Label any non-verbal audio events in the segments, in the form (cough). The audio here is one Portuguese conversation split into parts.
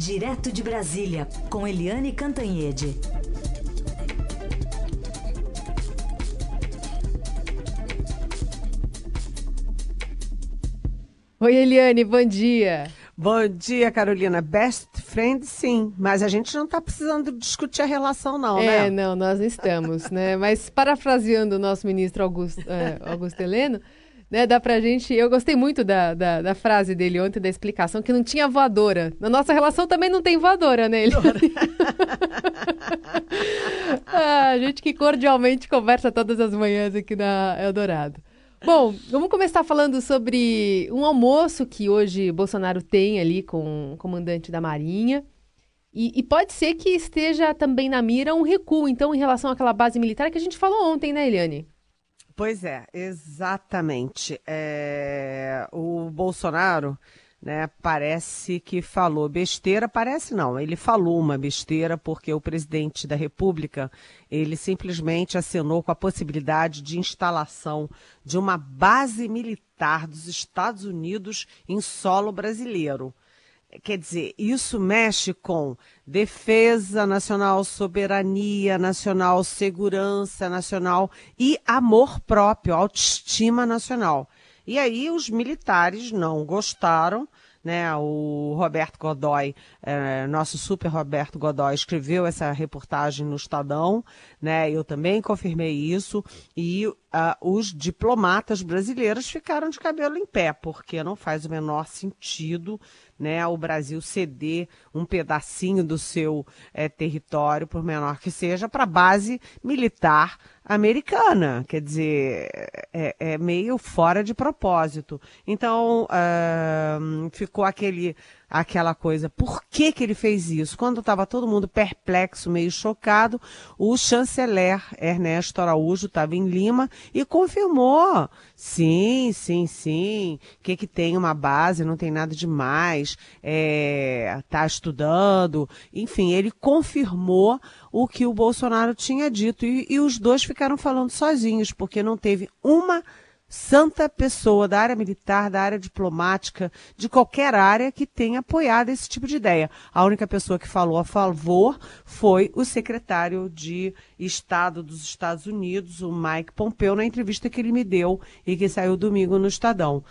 Direto de Brasília, com Eliane Cantanhede. Oi, Eliane, bom dia. Bom dia, Carolina. Best friend, sim, mas a gente não está precisando discutir a relação, não, é, né? É, não, nós não estamos, né? Mas parafraseando o nosso ministro Augusto, é, Augusto Heleno, né, dá pra gente. Eu gostei muito da, da, da, frase dele ontem, da explicação, que não tinha voadora. Na nossa relação também não tem voadora, né? Ele... (laughs) ah, a gente que cordialmente conversa todas as manhãs aqui na Eldorado. Bom, vamos começar falando sobre um almoço que hoje Bolsonaro tem ali com o comandante da Marinha. E, e, pode ser que esteja também na mira um recuo, então, em relação àquela base militar que a gente falou ontem, né, Eliane? Pois é, exatamente. É... O Bolsonaro né? Parece que falou besteira, parece não, ele falou uma besteira porque o presidente da República, ele simplesmente assinou com a possibilidade de instalação de uma base militar dos Estados Unidos em solo brasileiro. Quer dizer, isso mexe com defesa nacional, soberania nacional, segurança nacional e amor próprio, autoestima nacional. E aí os militares não gostaram, né? O Roberto Godoy, é, nosso super Roberto Godoy, escreveu essa reportagem no Estadão, né? Eu também confirmei isso e uh, os diplomatas brasileiros ficaram de cabelo em pé, porque não faz o menor sentido, né? O Brasil ceder um pedacinho do seu é, território, por menor que seja, para base militar americana. Quer dizer, é, é, meio fora de propósito. Então, uh, ficou aquele aquela coisa, por que, que ele fez isso? Quando estava todo mundo perplexo, meio chocado, o chanceler Ernesto Araújo estava em Lima e confirmou, sim, sim, sim, que que tem uma base, não tem nada demais, está é, estudando, enfim, ele confirmou o que o Bolsonaro tinha dito e, e os dois ficaram falando sozinhos, porque não teve uma santa pessoa da área militar, da área diplomática, de qualquer área que tenha apoiado esse tipo de ideia. A única pessoa que falou a favor foi o secretário de Estado dos Estados Unidos, o Mike Pompeo, na entrevista que ele me deu e que saiu domingo no Estadão.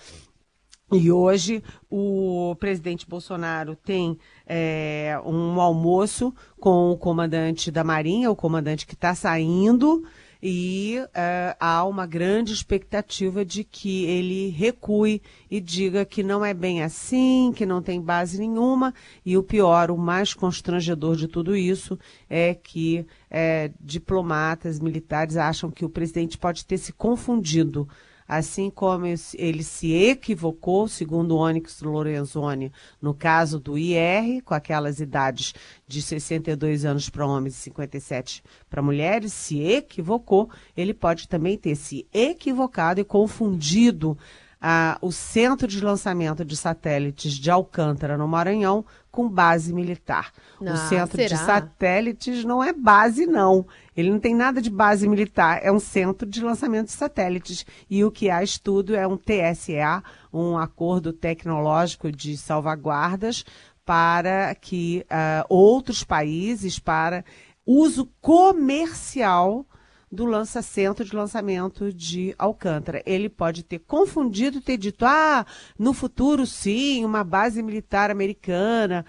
E hoje o presidente Bolsonaro tem é, um almoço com o comandante da Marinha, o comandante que está saindo e uh, há uma grande expectativa de que ele recue e diga que não é bem assim, que não tem base nenhuma, e o pior, o mais constrangedor de tudo isso é que é, diplomatas militares acham que o presidente pode ter se confundido assim como ele se equivocou, segundo Onyx Lorenzoni, no caso do IR, com aquelas idades de 62 anos para homens e 57 para mulheres, se equivocou, ele pode também ter se equivocado e confundido ah, o centro de lançamento de satélites de Alcântara, no Maranhão, com base militar. o ah, centro será? de satélites não é base, não. Ele não tem nada de base militar, é um centro de lançamento de satélites. E o que há estudo é um TSA, um acordo tecnológico de salvaguardas para que uh, outros países, para uso comercial do lança-centro de lançamento de Alcântara. Ele pode ter confundido e ter dito, ah, no futuro sim, uma base militar americana.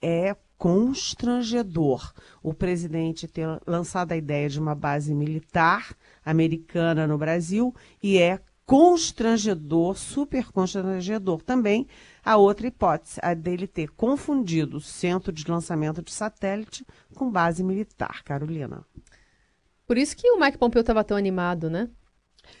É constrangedor o presidente ter lançado a ideia de uma base militar americana no Brasil e é constrangedor, super constrangedor também a outra hipótese, a dele ter confundido o centro de lançamento de satélite com base militar, Carolina. Por isso que o Mike Pompeu estava tão animado, né? (laughs)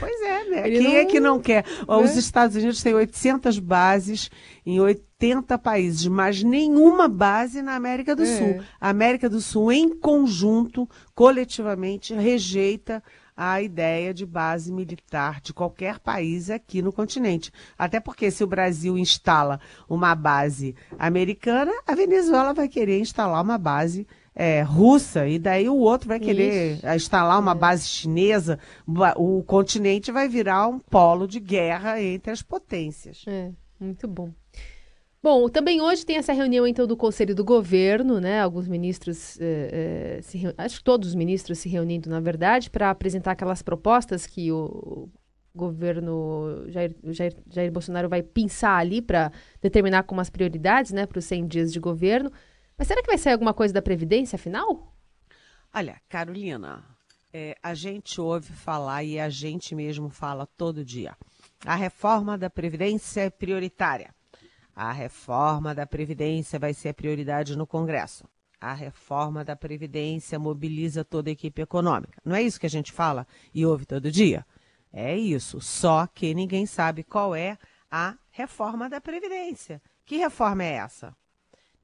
pois é, né? Ele Quem não... é que não quer? Né? Os Estados Unidos têm 800 bases em 80 países, mas nenhuma base na América do é. Sul. A América do Sul, em conjunto, coletivamente, rejeita a ideia de base militar de qualquer país aqui no continente. Até porque se o Brasil instala uma base americana, a Venezuela vai querer instalar uma base é, russa, e daí o outro vai querer instalar uma é. base chinesa, o continente vai virar um polo de guerra entre as potências. É, muito bom. Bom, também hoje tem essa reunião então do Conselho do Governo, né? Alguns ministros, eh, eh, acho que todos os ministros se reunindo, na verdade, para apresentar aquelas propostas que o governo Jair, Jair, Jair Bolsonaro vai pensar ali para determinar como as prioridades, né, para os 100 dias de governo. Mas será que vai sair alguma coisa da Previdência, afinal? Olha, Carolina, é, a gente ouve falar e a gente mesmo fala todo dia. A reforma da Previdência é prioritária. A reforma da Previdência vai ser a prioridade no Congresso. A reforma da Previdência mobiliza toda a equipe econômica. Não é isso que a gente fala e ouve todo dia? É isso. Só que ninguém sabe qual é a reforma da Previdência. Que reforma é essa?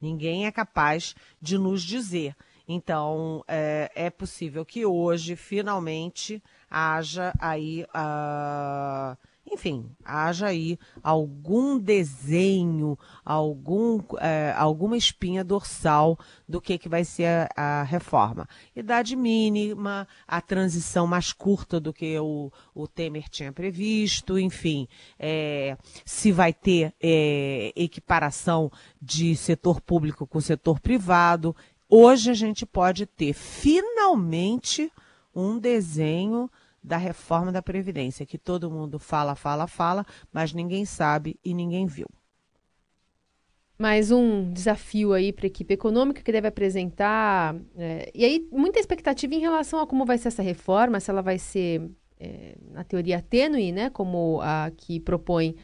Ninguém é capaz de nos dizer. Então, é, é possível que hoje, finalmente, haja aí. Uh, enfim, haja aí algum desenho, algum, é, alguma espinha dorsal do que, que vai ser a, a, reforma. Idade mínima, a transição mais curta do que o, o Temer tinha previsto, enfim, é, se vai ter é, equiparação de setor público com setor privado. Hoje a gente pode ter finalmente um desenho da reforma da Previdência, que todo mundo fala, fala, fala, mas ninguém sabe e ninguém viu. Mais um desafio aí para a equipe econômica que deve apresentar. É, e aí, muita expectativa em relação a como vai ser essa reforma, se ela vai ser, é, na teoria, tênue, né? Como a que propõe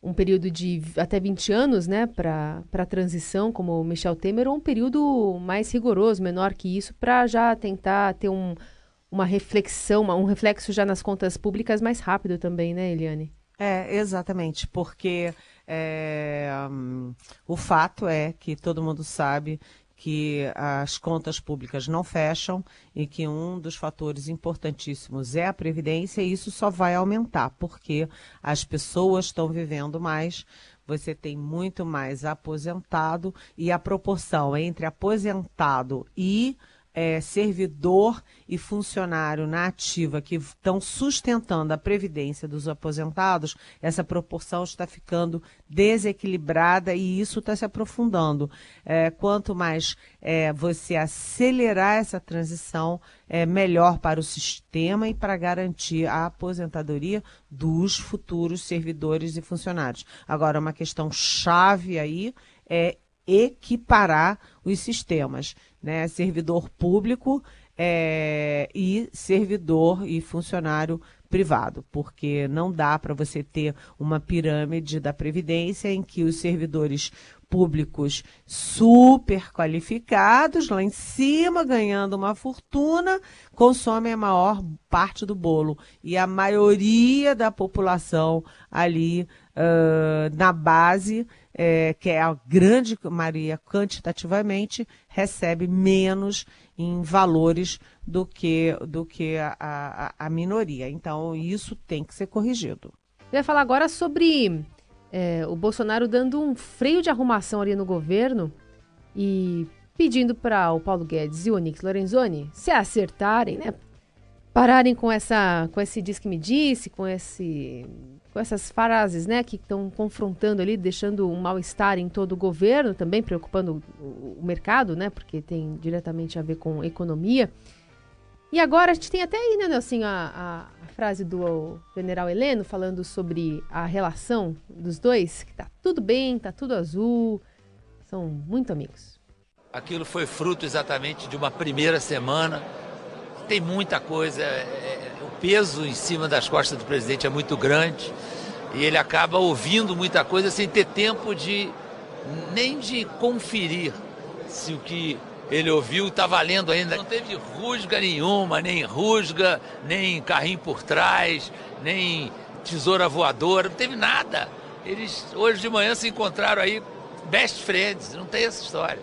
um período de até 20 anos, né, para a transição, como o Michel Temer, ou um período mais rigoroso, menor que isso, para já tentar ter um, uma reflexão, um reflexo já nas contas públicas mais rápido também, né, Eliane? É, exatamente, porque é, um, o fato é que todo mundo sabe que as contas públicas não fecham e que um dos fatores importantíssimos é a previdência e isso só vai aumentar porque as pessoas estão vivendo mais, você tem muito mais aposentado e a proporção entre aposentado e é, servidor e funcionário na ativa que estão sustentando a previdência dos aposentados, essa proporção está ficando desequilibrada e isso está se aprofundando. É, quanto mais é, você acelerar essa transição, é melhor para o sistema e para garantir a aposentadoria dos futuros servidores e funcionários. Agora, uma questão chave aí é equiparar os sistemas, né? Servidor público é, e servidor e funcionário privado, porque não dá para você ter uma pirâmide da Previdência em que os servidores públicos super qualificados, lá em cima, ganhando uma fortuna, consomem a maior parte do bolo. E a maioria da população ali uh, na base é, que é a grande maioria quantitativamente, recebe menos em valores do que, do que a, a, a minoria. Então, isso tem que ser corrigido. Eu ia falar agora sobre é, o Bolsonaro dando um freio de arrumação ali no governo e pedindo para o Paulo Guedes e o Onix Lorenzoni se acertarem, né? Pararem com essa, com esse diz que me disse, com esse com essas frases, né, que estão confrontando ali, deixando um mal-estar em todo o governo, também preocupando o, o, mercado, né, porque tem diretamente a ver com economia. E agora a gente tem até aí, né, Nelson, a, a, frase do general Heleno falando sobre a relação dos dois, que tá tudo bem, tá tudo azul, são muito amigos. Aquilo foi fruto exatamente de uma primeira semana. Tem muita coisa. É, é peso em cima das costas do presidente é muito grande e ele acaba ouvindo muita coisa sem ter tempo de nem de conferir se o que ele ouviu está valendo ainda. Não teve rusga nenhuma, nem rusga, nem carrinho por trás, nem tesoura voadora, não teve nada. Eles hoje de manhã se encontraram aí best friends, não tem essa história.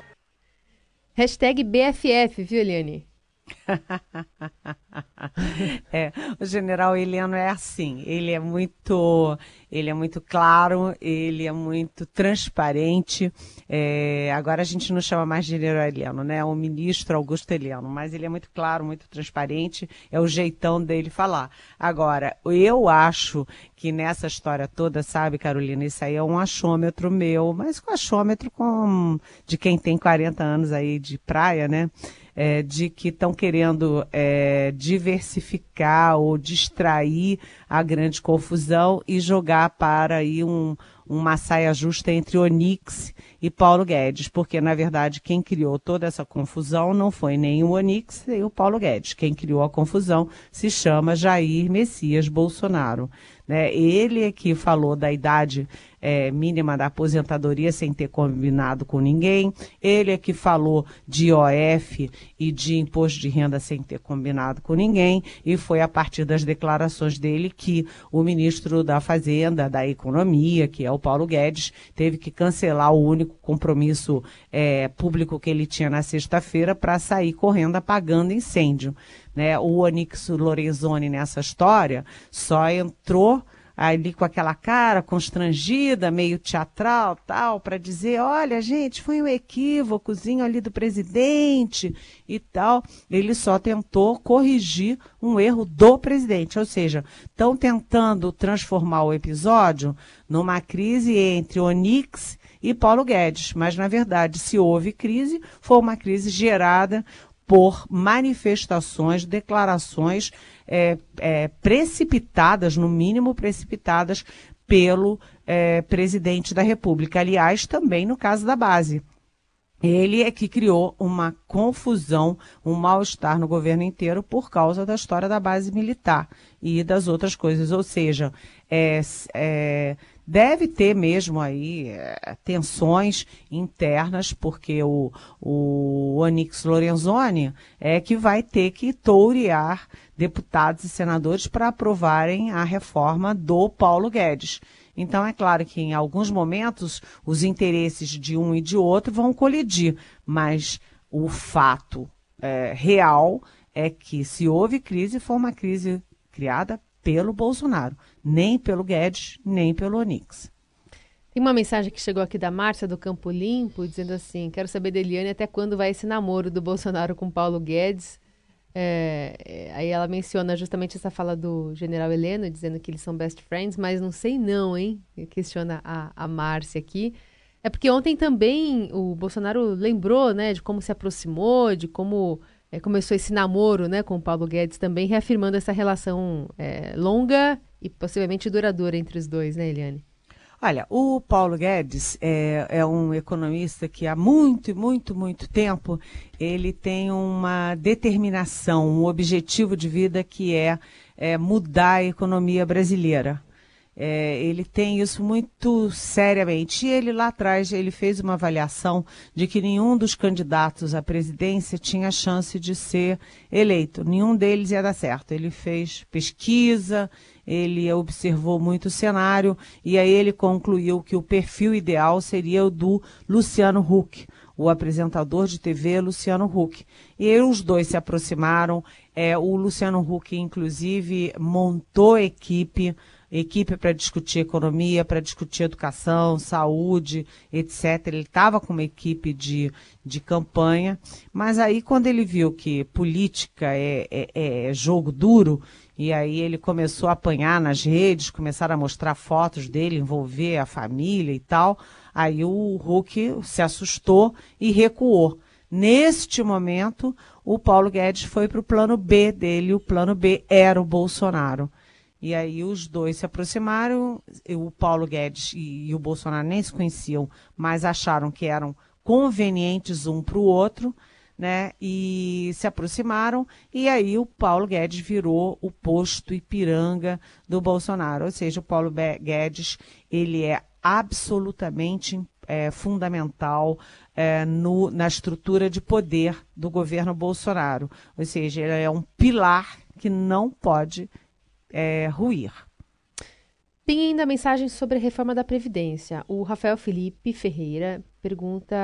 Hashtag BFF, viu, Eliane? (laughs) é, o general Heleno é assim, ele é muito, ele é muito claro, ele é muito transparente. É, agora a gente não chama mais general Heleno, né? É o ministro Augusto Heleno, mas ele é muito claro, muito transparente, é o jeitão dele falar. Agora, eu acho que nessa história toda, sabe, Carolina, isso aí é um achômetro meu, mas com achômetro com, de quem tem 40 anos aí de praia, né? É, de que estão querendo é, diversificar ou distrair a grande confusão e jogar para aí um, uma saia justa entre Onix e Paulo Guedes, porque na verdade quem criou toda essa confusão não foi nem o Onix nem o Paulo Guedes. Quem criou a confusão se chama Jair Messias Bolsonaro. Né? Ele é que falou da idade é, mínima da aposentadoria sem ter combinado com ninguém. Ele é que falou de IOF e de imposto de renda sem ter combinado com ninguém. E foi a partir das declarações dele que o ministro da Fazenda, da Economia, que é o Paulo Guedes, teve que cancelar o único compromisso é, público que ele tinha na sexta-feira para sair correndo apagando incêndio. Né? O Onix Lorenzoni nessa história só entrou ali com aquela cara constrangida, meio teatral, tal, para dizer, olha, gente, foi um equívocozinho ali do presidente e tal. Ele só tentou corrigir um erro do presidente, ou seja, estão tentando transformar o episódio numa crise entre Onix e Paulo Guedes, mas na verdade, se houve crise, foi uma crise gerada por manifestações, declarações é, é, precipitadas, no mínimo precipitadas, pelo é, presidente da República. Aliás, também no caso da base. Ele é que criou uma confusão, um mal-estar no governo inteiro por causa da história da base militar e das outras coisas. Ou seja, é, é, deve ter mesmo aí é, tensões internas, porque o, o Onix Lorenzoni é que vai ter que tourear deputados e senadores para aprovarem a reforma do Paulo Guedes. Então, é claro que em alguns momentos os interesses de um e de outro vão colidir, mas o fato é, real é que se houve crise, foi uma crise criada pelo Bolsonaro, nem pelo Guedes, nem pelo Onix. Tem uma mensagem que chegou aqui da Márcia do Campo Limpo, dizendo assim: quero saber da Eliane até quando vai esse namoro do Bolsonaro com Paulo Guedes. É, é, aí ela menciona justamente essa fala do general Heleno, dizendo que eles são best friends, mas não sei não, hein? Questiona a, a Márcia aqui. É porque ontem também o Bolsonaro lembrou, né, de como se aproximou, de como é, começou esse namoro, né, com o Paulo Guedes também, reafirmando essa relação é, longa e possivelmente duradoura entre os dois, né, Eliane? Olha, o Paulo Guedes é, é, um economista que há muito, muito, muito tempo ele tem uma determinação, um objetivo de vida que é, é mudar a economia brasileira. É, ele tem isso muito seriamente. E ele lá atrás ele fez uma avaliação de que nenhum dos candidatos à presidência tinha chance de ser eleito. Nenhum deles ia dar certo. Ele fez pesquisa, ele observou muito o cenário e aí ele concluiu que o perfil ideal seria o do Luciano Huck, o apresentador de TV Luciano Huck. E os dois se aproximaram. É, o Luciano Huck, inclusive, montou equipe equipe para discutir economia, para discutir educação, saúde, etc. Ele estava com uma equipe de, de campanha, mas aí quando ele viu que política é, é, é jogo duro, e aí ele começou a apanhar nas redes, começaram a mostrar fotos dele, envolver a família e tal, aí o Hulk se assustou e recuou. Neste momento, o Paulo Guedes foi para o plano B dele, o plano B era o Bolsonaro. E aí os dois se aproximaram, o Paulo Guedes e, e o Bolsonaro nem se conheciam, mas acharam que eram convenientes um para o outro, né? E se aproximaram, e aí o Paulo Guedes virou o posto Ipiranga do Bolsonaro. Ou seja, o Paulo Guedes, ele é absolutamente é, fundamental é, no, na estrutura de poder do governo Bolsonaro. Ou seja, ele é um pilar que não pode é, ruir. Tem ainda mensagem sobre a reforma da Previdência. O Rafael Felipe Ferreira pergunta,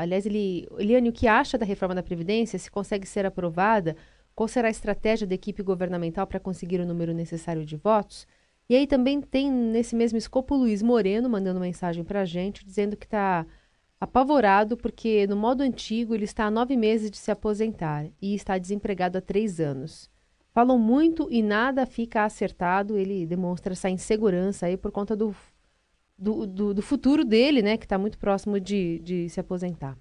aliás, ele, Eliane, o que acha da reforma da Previdência? Se consegue ser aprovada? Qual será a estratégia da equipe governamental para conseguir o número necessário de votos? E aí também tem nesse mesmo escopo o Luiz Moreno mandando mensagem para a gente, dizendo que está apavorado porque no modo antigo ele está há nove meses de se aposentar e está desempregado há três anos. Falam muito e nada fica acertado. Ele demonstra essa insegurança aí por conta do, do, do, do futuro dele, né? Que está muito próximo de, de se aposentar.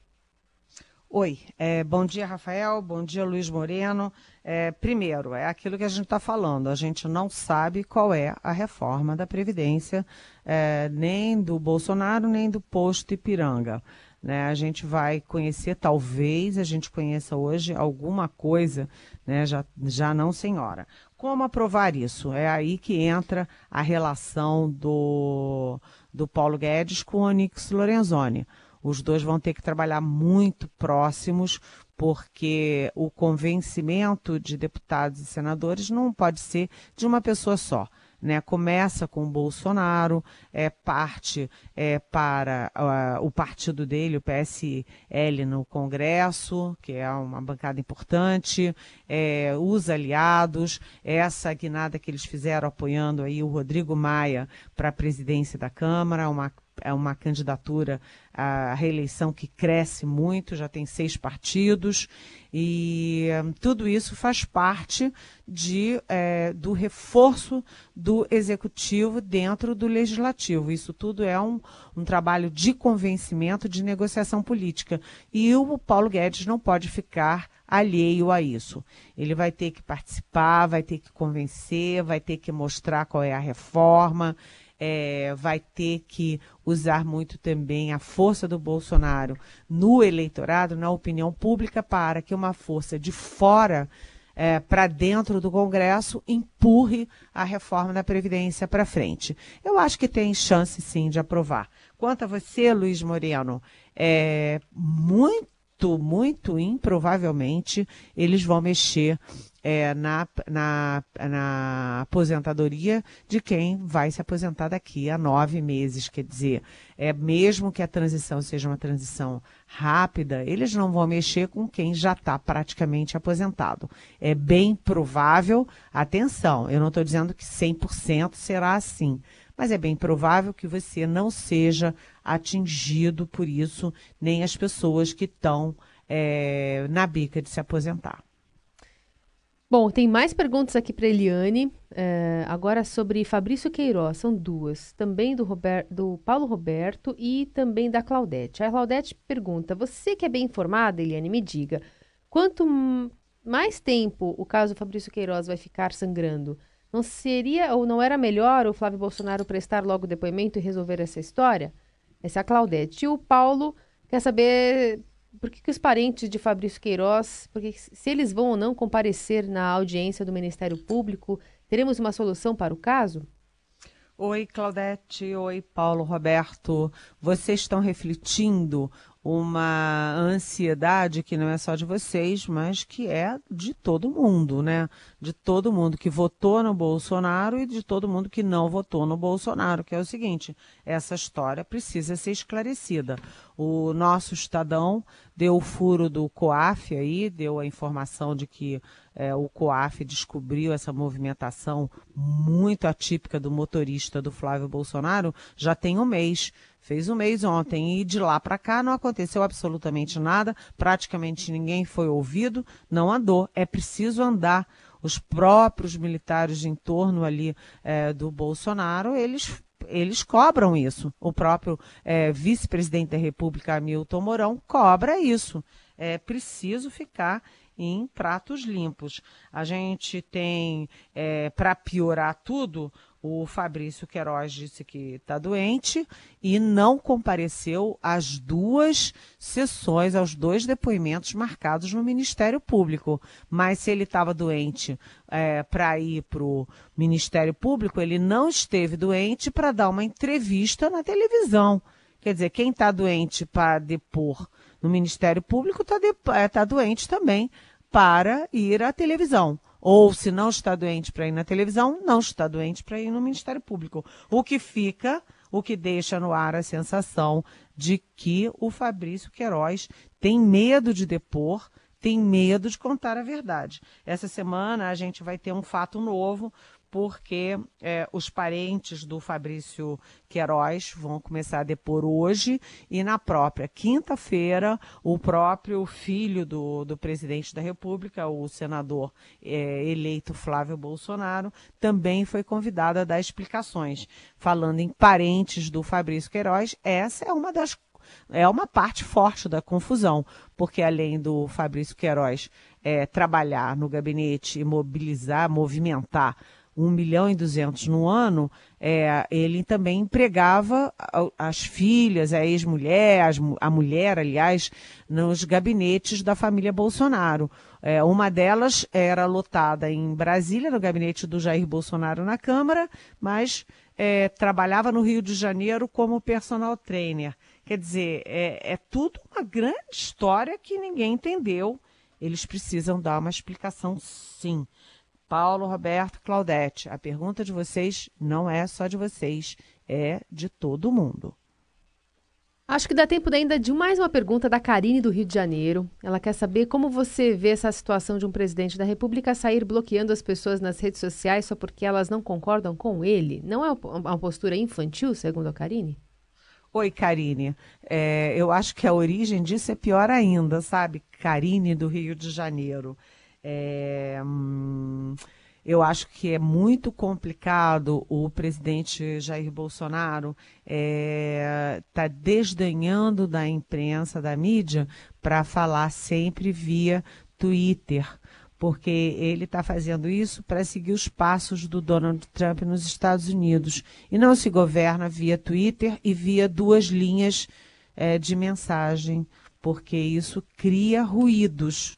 Oi, é, bom dia, Rafael. Bom dia, Luiz Moreno. É, primeiro, é aquilo que a gente está falando. A gente não sabe qual é a reforma da Previdência, é, nem do Bolsonaro, nem do posto Ipiranga. Né? A gente vai conhecer, talvez a gente conheça hoje alguma coisa, né? já, já não senhora. Como aprovar isso? É aí que entra a relação do, do Paulo Guedes com o Onix Lorenzoni. Os dois vão ter que trabalhar muito próximos, porque o convencimento de deputados e senadores não pode ser de uma pessoa só né? Começa com o Bolsonaro, é parte é, para uh, o partido dele, o PSL, no Congresso, que é uma bancada importante, é, os aliados, essa guinada que eles fizeram apoiando aí o Rodrigo Maia para a presidência da Câmara, uma é uma candidatura à reeleição que cresce muito, já tem seis partidos, e um, tudo isso faz parte de, é, do reforço do executivo dentro do legislativo. Isso tudo é um, um trabalho de convencimento, de negociação política. E o Paulo Guedes não pode ficar alheio a isso. Ele vai ter que participar, vai ter que convencer, vai ter que mostrar qual é a reforma é, vai ter que usar muito também a força do Bolsonaro no eleitorado, na opinião pública, para que uma força de fora é, para dentro do Congresso empurre a reforma da Previdência para frente. Eu acho que tem chance sim de aprovar. Quanto a você, Luiz Moreno, é muito, muito improvavelmente eles vão mexer é, na, na, na aposentadoria de quem vai se aposentar daqui a nove meses. Quer dizer, é mesmo que a transição seja uma transição rápida, eles não vão mexer com quem já está praticamente aposentado. É bem provável, atenção, eu não estou dizendo que 100% será assim, mas é bem provável que você não seja atingido por isso, nem as pessoas que estão é, na bica de se aposentar. Bom, tem mais perguntas aqui para Eliane. É, agora sobre Fabrício Queiroz, são duas. Também do, Robert, do Paulo Roberto e também da Claudete. A Claudete pergunta: Você que é bem informada, Eliane, me diga, quanto mais tempo o caso Fabrício Queiroz vai ficar sangrando, não seria ou não era melhor o Flávio Bolsonaro prestar logo depoimento e resolver essa história? Essa é a Claudete. E o Paulo quer saber por que, que, os parentes de Fabrício Queiroz, porque se eles vão ou não comparecer na audiência do Ministério Público, teremos uma solução para o caso? Oi, Claudete. Oi, Paulo Roberto. Vocês estão refletindo uma ansiedade que não é só de vocês, mas que é de todo mundo, né? De todo mundo que votou no Bolsonaro e de todo mundo que não votou no Bolsonaro, que é o seguinte: essa história precisa ser esclarecida. O nosso Estadão deu o furo do COAF aí, deu a informação de que é, o COAF descobriu essa movimentação muito atípica do motorista do Flávio Bolsonaro já tem um mês. Fez um mês ontem e de lá para cá não aconteceu absolutamente nada, praticamente ninguém foi ouvido, não andou. É preciso andar. Os próprios militares em torno ali é, do Bolsonaro, eles eles cobram isso. O próprio é, vice-presidente da República, Hamilton Mourão, cobra isso. É preciso ficar em pratos limpos. A gente tem, é, para piorar tudo, o Fabrício Queiroz disse que está doente e não compareceu às duas sessões, aos dois depoimentos marcados no Ministério Público. Mas se ele estava doente é, para ir para o Ministério Público, ele não esteve doente para dar uma entrevista na televisão. Quer dizer, quem está doente para depor no Ministério Público está é, tá doente também para ir à televisão. Ou se não está doente para ir na televisão, não está doente para ir no Ministério Público. O que fica, o que deixa no ar a sensação de que o Fabrício Queiroz tem medo de depor, tem medo de contar a verdade. Essa semana a gente vai ter um fato novo, porque é, os parentes do Fabrício Queiroz vão começar a depor hoje e na própria quinta-feira o próprio filho do, do presidente da República, o senador é, eleito Flávio Bolsonaro, também foi convidado a dar explicações. Falando em parentes do Fabrício Queiroz, essa é uma das é uma parte forte da confusão, porque além do Fabrício Queiroz é, trabalhar no gabinete e mobilizar, movimentar 1 milhão e 200 no ano, é, ele também empregava as filhas, a ex-mulher, a mulher, aliás, nos gabinetes da família Bolsonaro. É, uma delas era lotada em Brasília, no gabinete do Jair Bolsonaro na Câmara, mas é, trabalhava no Rio de Janeiro como personal trainer. Quer dizer, é, é tudo uma grande história que ninguém entendeu. Eles precisam dar uma explicação, sim. Paulo, Roberto, Claudete, a pergunta de vocês não é só de vocês, é de todo mundo. Acho que dá tempo ainda de mais uma pergunta da Karine do Rio de Janeiro. Ela quer saber como você vê essa situação de um presidente da República sair bloqueando as pessoas nas redes sociais só porque elas não concordam com ele. Não é uma postura infantil, segundo a Karine? Oi, Karine. É, eu acho que a origem disso é pior ainda, sabe? Karine do Rio de Janeiro. É, eu acho que é muito complicado o presidente Jair Bolsonaro estar é, tá desdenhando da imprensa, da mídia, para falar sempre via Twitter porque ele está fazendo isso para seguir os passos do Donald Trump nos Estados Unidos. E não se governa via Twitter e via duas linhas é, de mensagem, porque isso cria ruídos.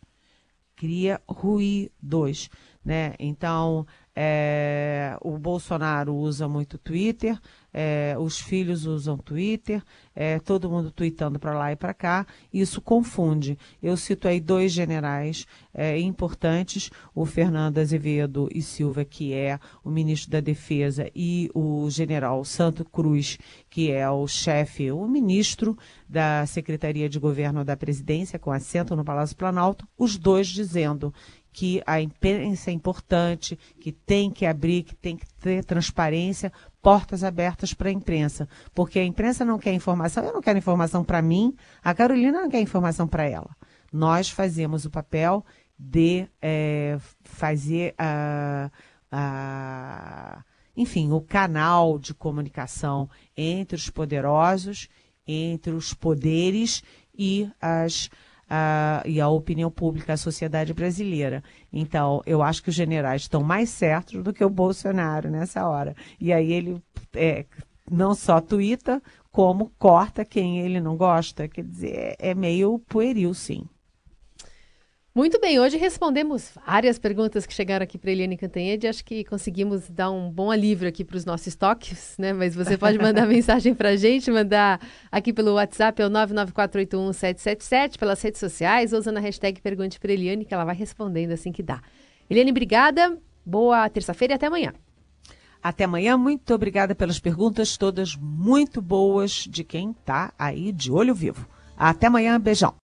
Cria ruídos. Né? Então, é, o Bolsonaro usa muito Twitter, é, os filhos usam Twitter, é, todo mundo tweetando para lá e para cá, isso confunde. Eu cito aí dois generais é, importantes, o Fernando Azevedo e Silva, que é o ministro da Defesa, e o general Santo Cruz, que é o chefe, o ministro da Secretaria de Governo da Presidência, com assento no Palácio Planalto, os dois dizendo que a imprensa é importante, que tem que abrir, que tem que ter transparência, portas abertas para a imprensa. Porque a imprensa não quer informação, eu não quero informação para mim, a Carolina não quer informação para ela. Nós fazemos o papel de é, fazer a, a, enfim, o canal de comunicação entre os poderosos, entre os poderes e as a, e a opinião pública, a sociedade brasileira. Então, eu acho que os generais estão mais certos do que o Bolsonaro nessa hora. E aí ele é, não só tuita, como corta quem ele não gosta. Quer dizer, é, é meio pueril, sim. Muito bem, hoje respondemos várias perguntas que chegaram aqui para Eliane Cantanhede. Acho que conseguimos dar um bom alívio aqui para os nossos estoques, né? Mas você pode (laughs) mandar mensagem para a gente, mandar aqui pelo WhatsApp, é o 994811777, pelas redes sociais, ou usando a hashtag Pergunte para Eliane, que ela vai respondendo assim que dá. Eliane, obrigada, boa terça-feira e até amanhã. Até amanhã, muito obrigada pelas perguntas, todas muito boas de quem está aí de olho vivo. Até amanhã, beijão.